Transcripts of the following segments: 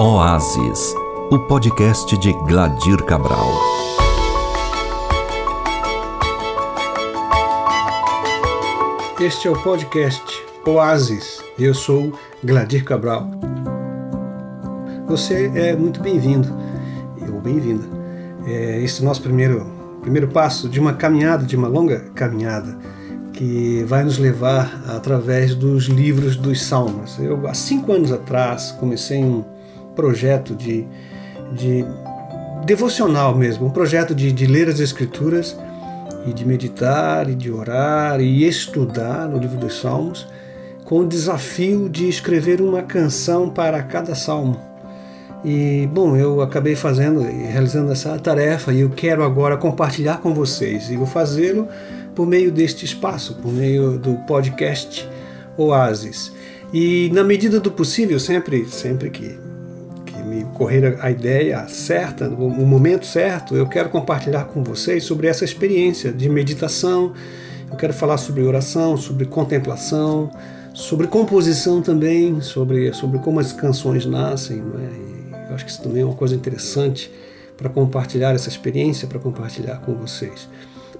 Oásis, o podcast de Gladir Cabral. Este é o podcast Oásis. Eu sou Gladir Cabral. Você é muito bem-vindo ou bem-vinda. É, esse é o nosso primeiro, primeiro passo de uma caminhada, de uma longa caminhada que vai nos levar através dos livros dos Salmos. Eu, há cinco anos atrás, comecei um projeto de, de devocional mesmo, um projeto de, de ler as Escrituras e de meditar e de orar e estudar no livro dos Salmos, com o desafio de escrever uma canção para cada salmo. E bom, eu acabei fazendo e realizando essa tarefa e eu quero agora compartilhar com vocês e vou fazê-lo por meio deste espaço, por meio do podcast Oasis. E na medida do possível, sempre, sempre que me ocorrer a ideia certa, o momento certo, eu quero compartilhar com vocês sobre essa experiência de meditação. Eu quero falar sobre oração, sobre contemplação, sobre composição também, sobre, sobre como as canções nascem. É? eu acho que isso também é uma coisa interessante para compartilhar essa experiência, para compartilhar com vocês.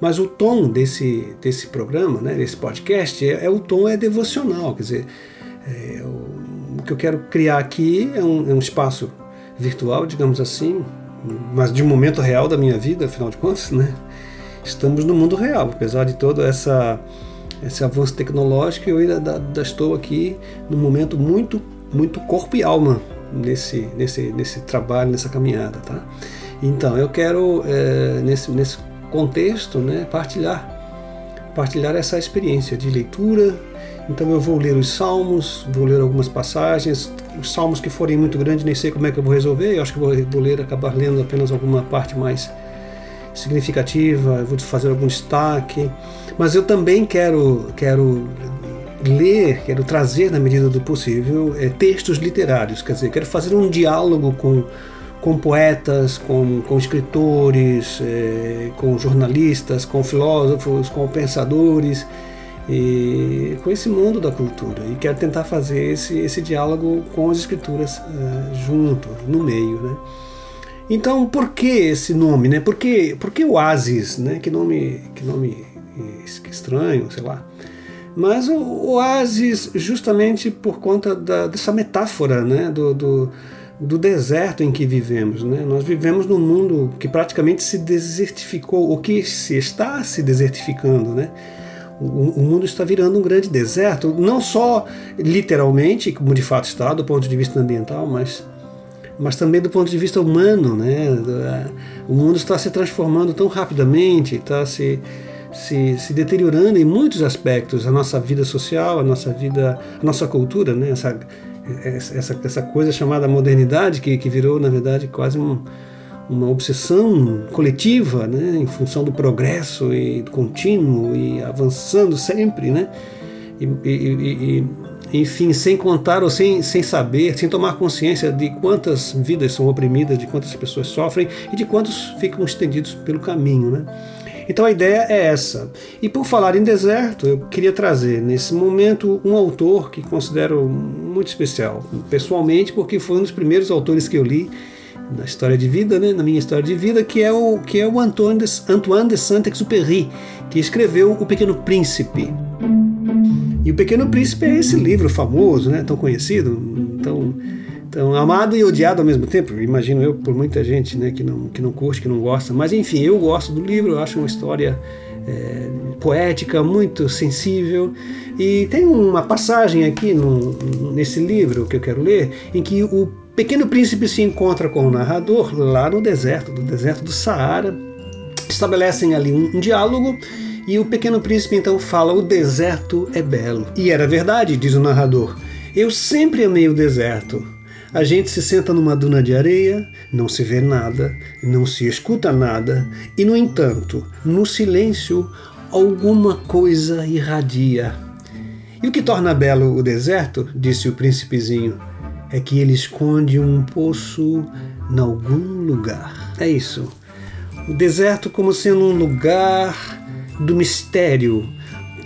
Mas o tom desse, desse programa, né, desse podcast, é, é o tom é devocional, quer dizer, é, o, que eu quero criar aqui é um, é um espaço virtual, digamos assim, mas de um momento real da minha vida, afinal de contas, né? Estamos no mundo real, apesar de todo essa, esse avanço tecnológico, eu ainda, ainda estou aqui num momento muito, muito corpo e alma nesse, nesse, nesse trabalho, nessa caminhada, tá? Então, eu quero, é, nesse, nesse contexto, né, partilhar, partilhar essa experiência de leitura, então eu vou ler os salmos, vou ler algumas passagens, os salmos que forem muito grandes, nem sei como é que eu vou resolver, eu acho que vou, ler, acabar lendo apenas alguma parte mais significativa, eu vou fazer algum destaque, mas eu também quero, quero ler, quero trazer na medida do possível é, textos literários, quer dizer, quero fazer um diálogo com, com poetas, com, com escritores, é, com jornalistas, com filósofos, com pensadores, e com esse mundo da cultura e quero tentar fazer esse, esse diálogo com as escrituras uh, junto, no meio, né? Então, por que esse nome, né? Por que, por que Oasis, né? Que nome, que nome estranho, sei lá. Mas o Oasis, justamente por conta da, dessa metáfora, né? Do, do, do deserto em que vivemos, né? Nós vivemos num mundo que praticamente se desertificou, ou que se está se desertificando, né? O, mundo está virando um grande deserto, não só literalmente, como de fato está, do ponto de vista ambiental, mas, mas também do ponto de vista humano. Né? O mundo está se transformando tão rapidamente, está se, se, se deteriorando em muitos aspectos, a nossa vida social, a nossa vida, a nossa cultura, né? essa, essa, essa coisa chamada modernidade, que, que virou, na verdade, quase um uma obsessão coletiva, né, em função do progresso e do contínuo e avançando sempre, né, e, e, e, enfim, sem contar ou sem, sem saber, sem tomar consciência de quantas vidas são oprimidas, de quantas pessoas sofrem e de quantos ficam estendidos pelo caminho, né. Então a ideia é essa. E por falar em deserto, eu queria trazer nesse momento um autor que considero muito especial, pessoalmente, porque foi um dos primeiros autores que eu li na história de vida, né, na minha história de vida, que é o que é o Antoine de, Antoine de Saint-Exupéry, que escreveu O Pequeno Príncipe. E O Pequeno Príncipe é esse livro famoso, né, tão conhecido, tão, tão amado e odiado ao mesmo tempo. Imagino eu por muita gente, né, que não que não curte, que não gosta. Mas enfim, eu gosto do livro. Eu acho uma história é, poética, muito sensível. E tem uma passagem aqui no, nesse livro que eu quero ler, em que o Pequeno Príncipe se encontra com o narrador lá no deserto, do deserto do Saara. Estabelecem ali um, um diálogo e o Pequeno Príncipe então fala: O deserto é belo. E era verdade, diz o narrador. Eu sempre amei o deserto. A gente se senta numa duna de areia, não se vê nada, não se escuta nada, e no entanto, no silêncio, alguma coisa irradia. E o que torna belo o deserto, disse o príncipezinho, é que ele esconde um poço em algum lugar. É isso. O deserto como sendo um lugar do mistério.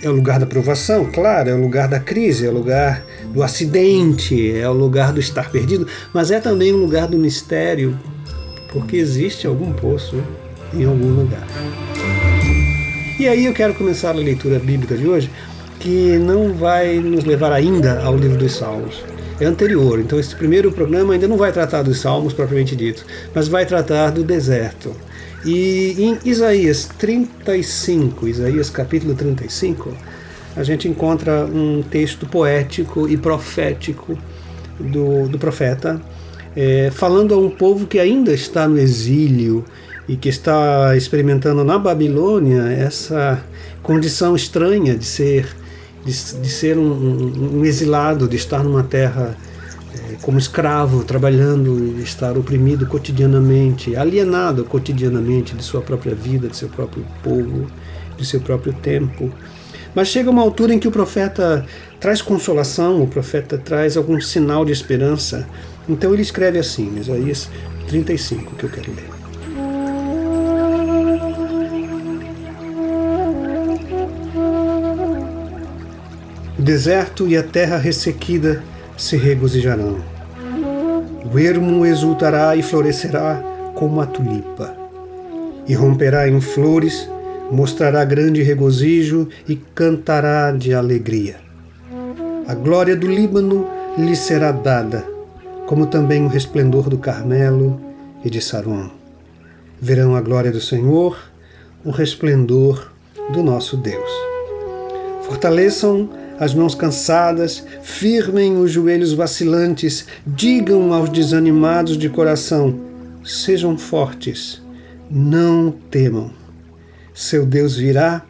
É o lugar da provação, claro, é o lugar da crise, é o lugar do acidente, é o lugar do estar perdido, mas é também o lugar do mistério, porque existe algum poço em algum lugar. E aí eu quero começar a leitura bíblica de hoje, que não vai nos levar ainda ao livro dos Salmos. É anterior, então esse primeiro programa ainda não vai tratar dos Salmos propriamente dito, mas vai tratar do deserto. E em Isaías 35, Isaías capítulo 35, a gente encontra um texto poético e profético do, do profeta, é, falando a um povo que ainda está no exílio e que está experimentando na Babilônia essa condição estranha de ser, de, de ser um, um, um exilado, de estar numa terra como escravo, trabalhando e estar oprimido cotidianamente, alienado cotidianamente de sua própria vida, de seu próprio povo, de seu próprio tempo. Mas chega uma altura em que o profeta traz consolação, o profeta traz algum sinal de esperança. Então ele escreve assim, Isaías 35, que eu quero ler. O deserto e a terra ressequida se regozijarão o ermo exultará e florescerá como a tulipa, e romperá em flores, mostrará grande regozijo e cantará de alegria. A glória do Líbano lhe será dada, como também o resplendor do Carmelo e de Saron. Verão a glória do Senhor, o resplendor do nosso Deus. Fortaleçam as mãos cansadas, firmem os joelhos vacilantes, digam aos desanimados de coração: sejam fortes, não temam. Seu Deus virá,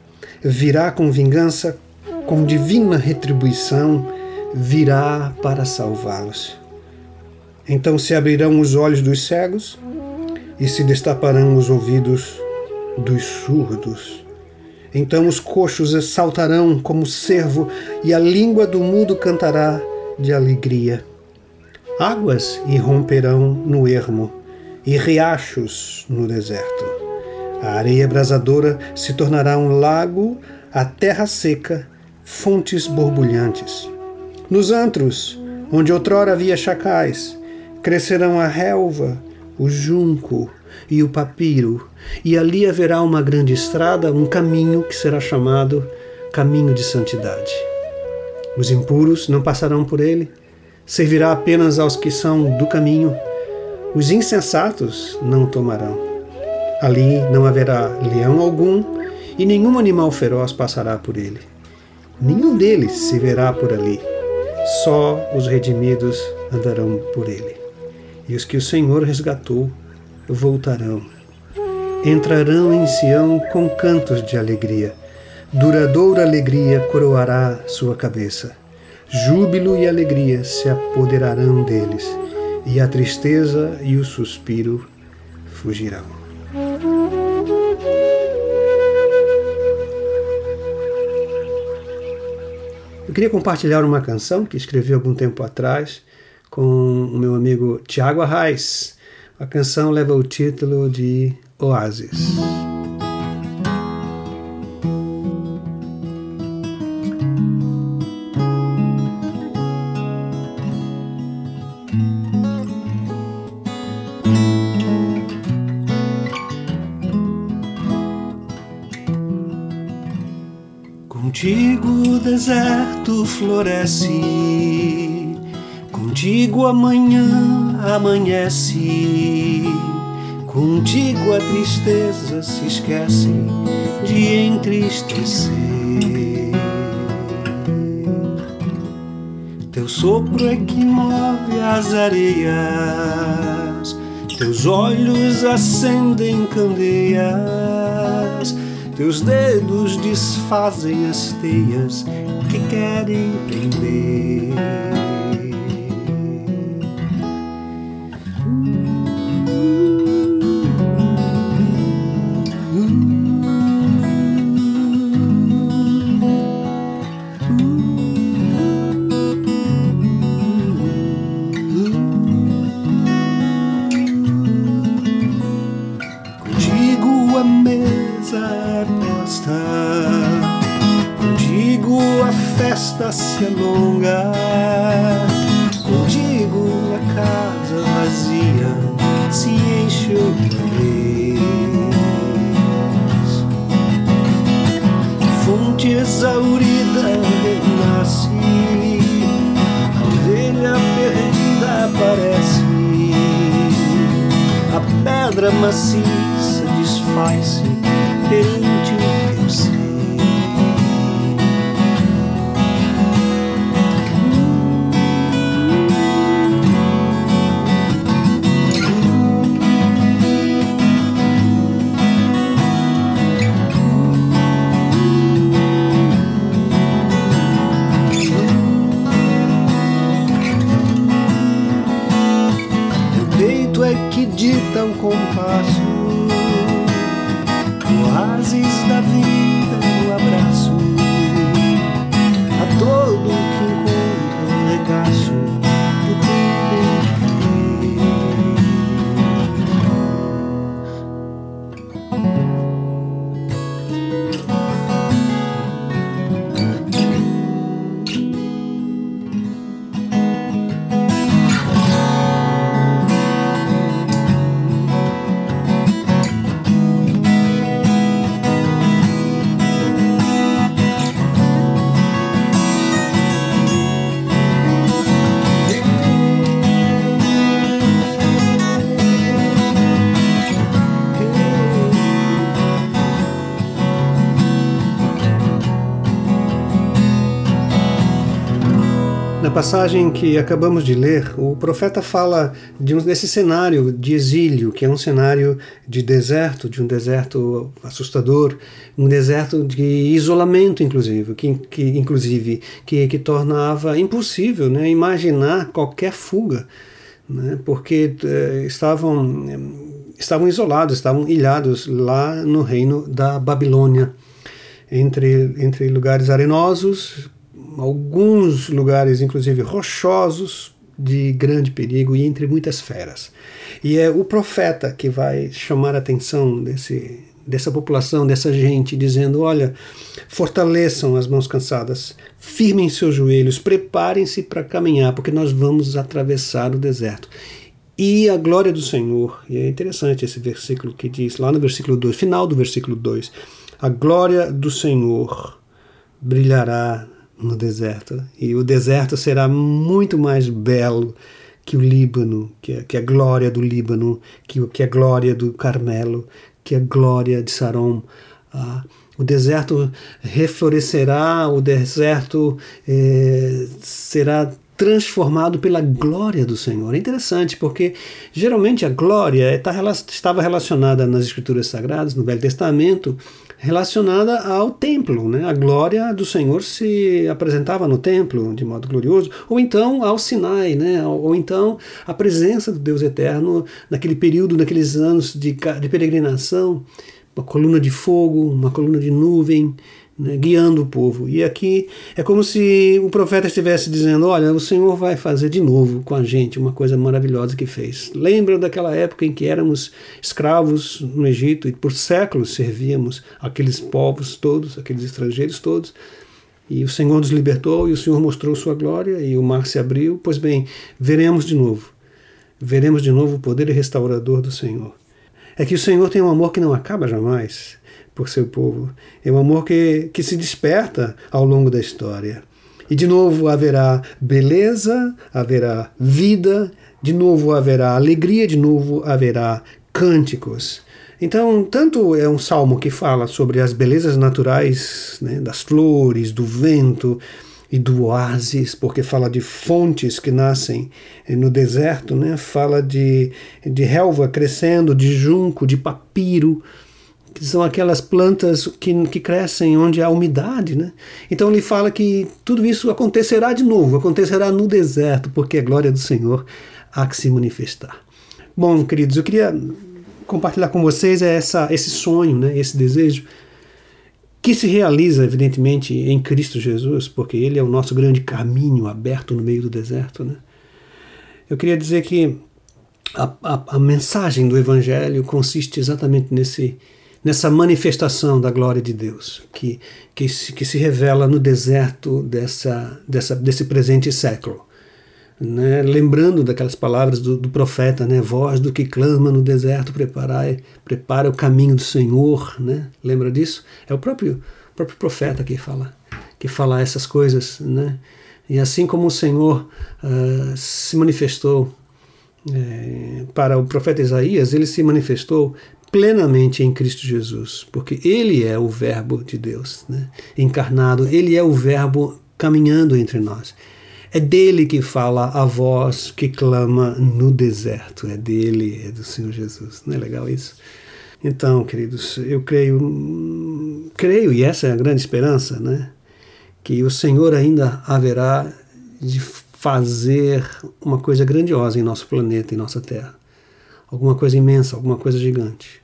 virá com vingança, com divina retribuição, virá para salvá-los. Então se abrirão os olhos dos cegos e se destaparão os ouvidos dos surdos. Então os coxos saltarão como cervo, e a língua do mudo cantará de alegria. Águas irromperão no ermo, e riachos no deserto. A areia abrasadora se tornará um lago, a terra seca, fontes borbulhantes. Nos antros, onde outrora havia chacais, crescerão a relva, o junco, e o papiro, e ali haverá uma grande estrada, um caminho que será chamado Caminho de Santidade. Os impuros não passarão por ele, servirá apenas aos que são do caminho. Os insensatos não tomarão. Ali não haverá leão algum, e nenhum animal feroz passará por ele. Nenhum deles se verá por ali, só os redimidos andarão por ele. E os que o Senhor resgatou voltarão. Entrarão em Sião com cantos de alegria. Duradoura alegria coroará sua cabeça. Júbilo e alegria se apoderarão deles, e a tristeza e o suspiro fugirão. Eu queria compartilhar uma canção que escrevi algum tempo atrás com o meu amigo Tiago Arraes. A canção leva o título de Oásis. Contigo o deserto floresce Contigo amanhã amanhece, contigo a tristeza se esquece de entristecer. Teu sopro é que move as areias, teus olhos acendem candeias, teus dedos desfazem as teias que querem prender. mesa é posta. Contigo a festa se alonga, contigo a casa vazia se enche outra vez. Fonte exaurida renasce, a ovelha perdida aparece, a pedra macia sacrifice. Passagem que acabamos de ler, o profeta fala de um, desse cenário de exílio, que é um cenário de deserto, de um deserto assustador, um deserto de isolamento, inclusive, que, que inclusive que, que tornava impossível né, imaginar qualquer fuga, né, porque eh, estavam, estavam isolados, estavam ilhados lá no reino da Babilônia, entre, entre lugares arenosos, alguns lugares, inclusive rochosos, de grande perigo e entre muitas feras. E é o profeta que vai chamar a atenção desse, dessa população, dessa gente, dizendo: olha, fortaleçam as mãos cansadas, firmem seus joelhos, preparem-se para caminhar, porque nós vamos atravessar o deserto. E a glória do Senhor, e é interessante esse versículo que diz, lá no versículo 2, final do versículo 2, a glória do Senhor brilhará no deserto. E o deserto será muito mais belo que o Líbano, que a, que a glória do Líbano, que, que a glória do Carmelo, que a glória de Saron. Ah, o deserto reflorescerá, o deserto eh, será transformado pela glória do Senhor. É interessante porque geralmente a glória tá, estava relacionada nas escrituras sagradas, no Velho Testamento, relacionada ao templo. Né? A glória do Senhor se apresentava no templo de modo glorioso, ou então ao Sinai, né? ou, ou então a presença do Deus Eterno naquele período, naqueles anos de, de peregrinação, uma coluna de fogo, uma coluna de nuvem, né, guiando o povo. E aqui é como se o profeta estivesse dizendo: Olha, o Senhor vai fazer de novo com a gente uma coisa maravilhosa que fez. Lembra daquela época em que éramos escravos no Egito e por séculos servíamos aqueles povos todos, aqueles estrangeiros todos. E o Senhor nos libertou e o Senhor mostrou sua glória e o mar se abriu. Pois bem, veremos de novo. Veremos de novo o poder restaurador do Senhor. É que o Senhor tem um amor que não acaba jamais por seu povo. É um amor que, que se desperta ao longo da história. E de novo haverá beleza, haverá vida, de novo haverá alegria, de novo haverá cânticos. Então, tanto é um salmo que fala sobre as belezas naturais, né, das flores, do vento e do oásis, porque fala de fontes que nascem no deserto, né, fala de, de relva crescendo, de junco, de papiro, que são aquelas plantas que, que crescem onde há umidade. Né? Então ele fala que tudo isso acontecerá de novo, acontecerá no deserto, porque a glória do Senhor há que se manifestar. Bom, queridos, eu queria compartilhar com vocês essa, esse sonho, né, esse desejo, que se realiza, evidentemente, em Cristo Jesus, porque Ele é o nosso grande caminho aberto no meio do deserto. Né? Eu queria dizer que a, a, a mensagem do Evangelho consiste exatamente nesse nessa manifestação da glória de Deus, que, que, se, que se revela no deserto dessa, dessa, desse presente século. Né? Lembrando daquelas palavras do, do, profeta, né? voz do que clama no deserto, preparai, prepara o caminho do Senhor. Né? Lembra disso? É o próprio, próprio profeta que fala, que fala essas coisas. Né? E assim como o Senhor uh, se manifestou é, para o profeta Isaías, ele se manifestou plenamente em Cristo Jesus, porque Ele é o Verbo de Deus, né? encarnado, Ele é o Verbo caminhando entre nós. É dele que fala a voz que clama no deserto, é dele, é do Senhor Jesus. Não é legal isso? Então, queridos, eu creio, creio, e essa é a grande esperança, né? que o Senhor ainda haverá de fazer uma coisa grandiosa em nosso planeta, em nossa Terra. Alguma coisa imensa, alguma coisa gigante.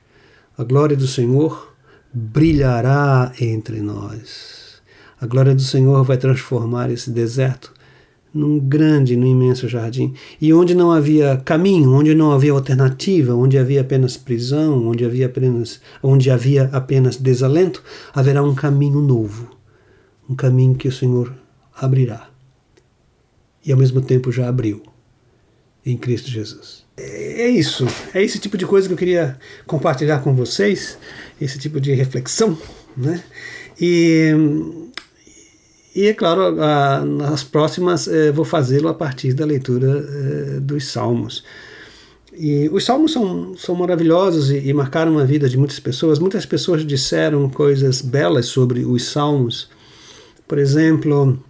A glória do Senhor brilhará entre nós. A glória do Senhor vai transformar esse deserto num grande, num imenso jardim. E onde não havia caminho, onde não havia alternativa, onde havia apenas prisão, onde havia apenas, onde havia apenas desalento, haverá um caminho novo, um caminho que o Senhor abrirá. E ao mesmo tempo já abriu em Cristo Jesus é isso. É esse tipo de coisa que eu queria compartilhar com vocês, esse tipo de reflexão, né? E, e é claro, a, nas próximas eh, vou fazê-lo a partir da leitura eh, dos Salmos. E os Salmos são, são maravilhosos e, e, marcaram a vida de muitas pessoas. Muitas pessoas disseram coisas belas sobre os Salmos. Por exemplo,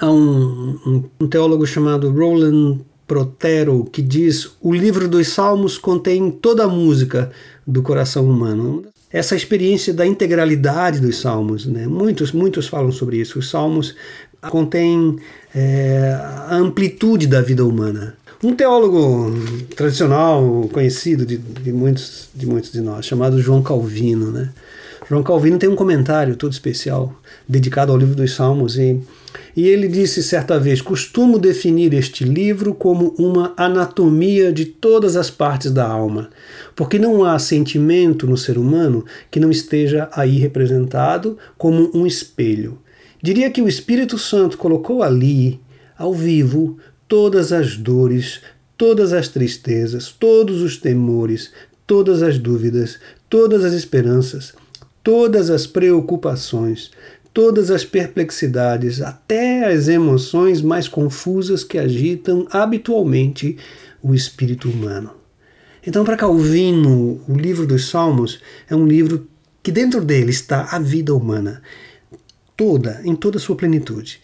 há um, um, um teólogo chamado Roland Protero, que diz: o livro dos Salmos contém toda a música do coração humano. Essa experiência da integralidade dos Salmos, né? muitos, muitos falam sobre isso. Os Salmos contêm é, a amplitude da vida humana. Um teólogo tradicional, conhecido de, de, muitos, de muitos de nós, chamado João Calvino. Né? João Calvino tem um comentário todo especial dedicado ao livro dos Salmos e e ele disse certa vez: costumo definir este livro como uma anatomia de todas as partes da alma, porque não há sentimento no ser humano que não esteja aí representado como um espelho. Diria que o Espírito Santo colocou ali, ao vivo, todas as dores, todas as tristezas, todos os temores, todas as dúvidas, todas as esperanças, todas as preocupações, todas as perplexidades, até as emoções mais confusas que agitam habitualmente o espírito humano. Então, para Calvino, o livro dos Salmos é um livro que dentro dele está a vida humana, toda, em toda a sua plenitude.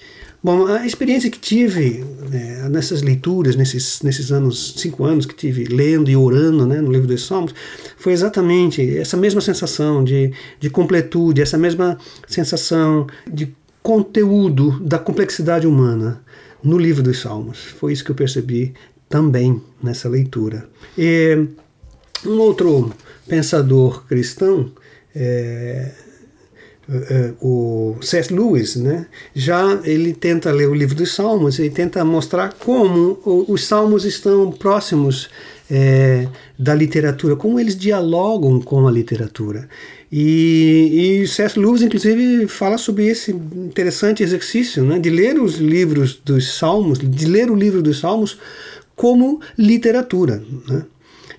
Bom, a experiência que tive né, nessas leituras, nesses, nesses anos, cinco anos que tive lendo e orando né, no livro dos Salmos, foi exatamente essa mesma sensação de, de completude, essa mesma sensação de conteúdo da complexidade humana no livro dos Salmos. Foi isso que eu percebi também nessa leitura. E um outro pensador cristão, é, o C.S. Lewis, né, já ele tenta ler o livro dos Salmos e tenta mostrar como os Salmos estão próximos é, da literatura, como eles dialogam com a literatura. E, e C.S. Lewis, inclusive, fala sobre esse interessante exercício né, de ler os livros dos Salmos, de ler o livro dos Salmos como literatura. Né?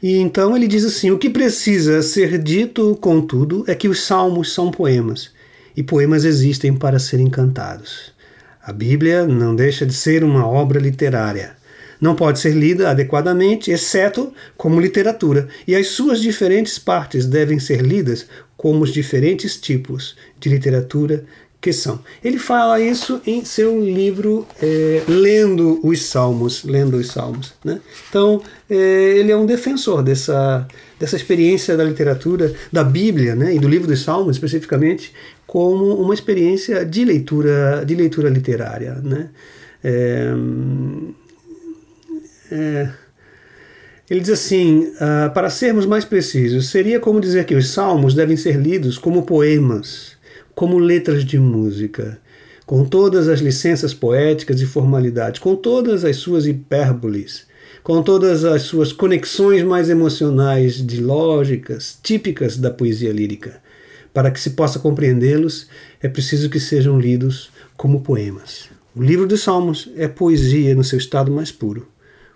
E então ele diz assim: o que precisa ser dito, contudo, é que os salmos são poemas, e poemas existem para serem cantados. A Bíblia não deixa de ser uma obra literária. Não pode ser lida adequadamente, exceto como literatura, e as suas diferentes partes devem ser lidas como os diferentes tipos de literatura que são. Ele fala isso em seu livro é, Lendo os Salmos, Lendo os Salmos. Né? Então, é, ele é um defensor dessa, dessa experiência da literatura, da Bíblia né? e do livro dos Salmos especificamente, como uma experiência de leitura, de leitura literária. Né? É, é ele diz assim: uh, para sermos mais precisos, seria como dizer que os salmos devem ser lidos como poemas como letras de música, com todas as licenças poéticas e formalidades, com todas as suas hipérboles, com todas as suas conexões mais emocionais de lógicas típicas da poesia lírica. Para que se possa compreendê-los, é preciso que sejam lidos como poemas. O livro dos Salmos é poesia no seu estado mais puro.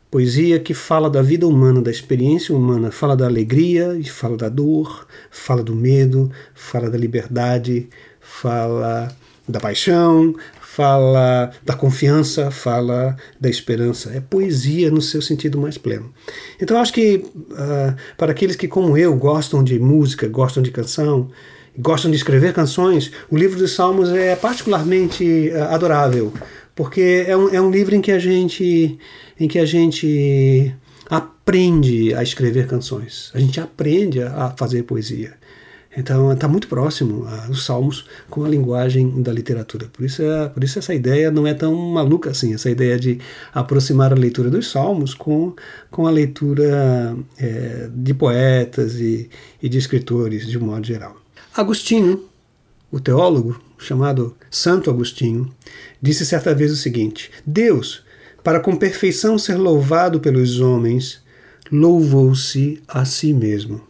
Poesia que fala da vida humana, da experiência humana, fala da alegria e fala da dor, fala do medo, fala da liberdade, fala da paixão, fala da confiança, fala da esperança. É poesia no seu sentido mais pleno. Então acho que uh, para aqueles que, como eu, gostam de música, gostam de canção, gostam de escrever canções, o livro dos Salmos é particularmente uh, adorável, porque é um, é um livro em que a gente, em que a gente aprende a escrever canções, a gente aprende a fazer poesia. Então está muito próximo aos Salmos com a linguagem da literatura. Por isso, é, por isso essa ideia não é tão maluca assim, essa ideia de aproximar a leitura dos Salmos com, com a leitura é, de poetas e, e de escritores de um modo geral. Agostinho, o teólogo chamado Santo Agostinho, disse certa vez o seguinte: Deus, para com perfeição ser louvado pelos homens, louvou-se a si mesmo.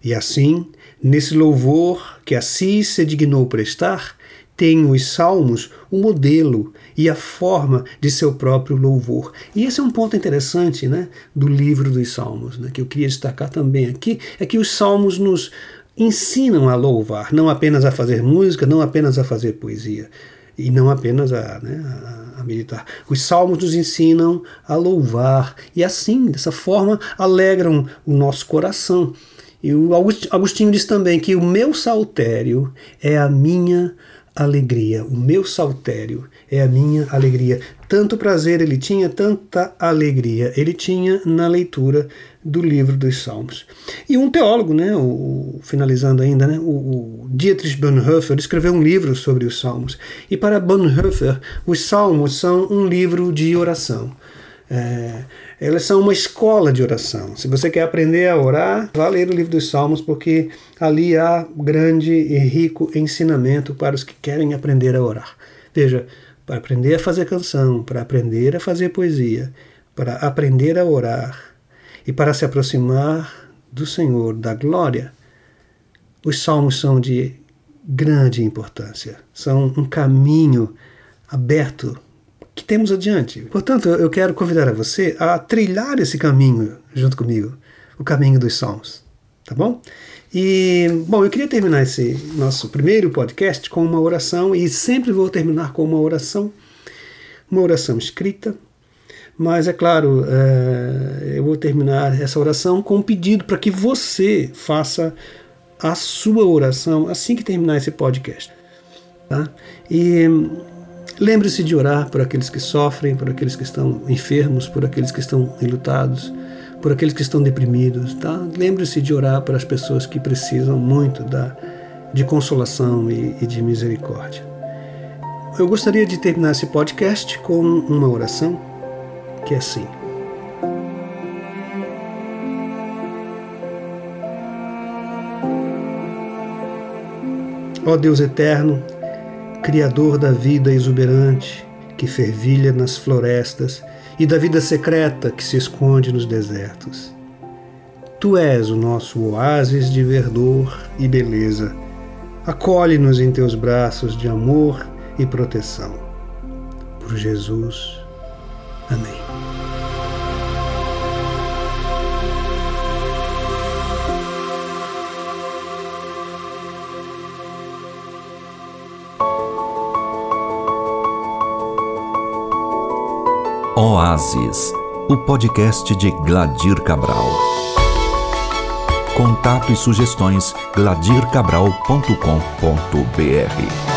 E assim, nesse louvor que a si se dignou prestar, tem os salmos o modelo e a forma de seu próprio louvor. E esse é um ponto interessante né, do livro dos salmos, né, que eu queria destacar também aqui, é que os salmos nos ensinam a louvar, não apenas a fazer música, não apenas a fazer poesia, e não apenas a, né, a, meditar. Os salmos nos ensinam a louvar, e assim, dessa forma, alegram o nosso coração. E o Agostinho diz também que o meu saltério é a minha alegria. O meu saltério é a minha alegria. Tanto prazer ele tinha, tanta alegria ele tinha na leitura do livro dos Salmos. E um teólogo, né, o, finalizando ainda, né, o, o Dietrich Bonhoeffer escreveu um livro sobre os Salmos. E para Bonhoeffer, os Salmos são um livro de oração. É, elas são uma escola de oração. Se você quer aprender a orar, vá ler o livro dos Salmos, porque ali há grande e rico ensinamento para os que querem aprender a orar. Veja, para aprender a fazer canção, para aprender a fazer poesia, para aprender a orar e para se aproximar do Senhor, da glória, os salmos são de grande importância. São um caminho aberto que temos adiante. Portanto, eu quero convidar a você a trilhar esse caminho junto comigo, o caminho dos Salmos, tá bom? E, bom, eu queria terminar esse nosso primeiro podcast com uma oração e sempre vou terminar com uma oração, uma oração escrita, mas é claro, é, eu vou terminar essa oração com um pedido para que você faça a sua oração assim que terminar esse podcast. Tá? E Lembre-se de orar por aqueles que sofrem, por aqueles que estão enfermos, por aqueles que estão enlutados, por aqueles que estão deprimidos. Tá? Lembre-se de orar para as pessoas que precisam muito da, de consolação e, e de misericórdia. Eu gostaria de terminar esse podcast com uma oração que é assim. Ó Deus eterno, Criador da vida exuberante que fervilha nas florestas e da vida secreta que se esconde nos desertos. Tu és o nosso oásis de verdor e beleza. Acolhe-nos em teus braços de amor e proteção. Por Jesus. Amém. Oásis, o podcast de Gladir Cabral. Contato e sugestões gladircabral.com.br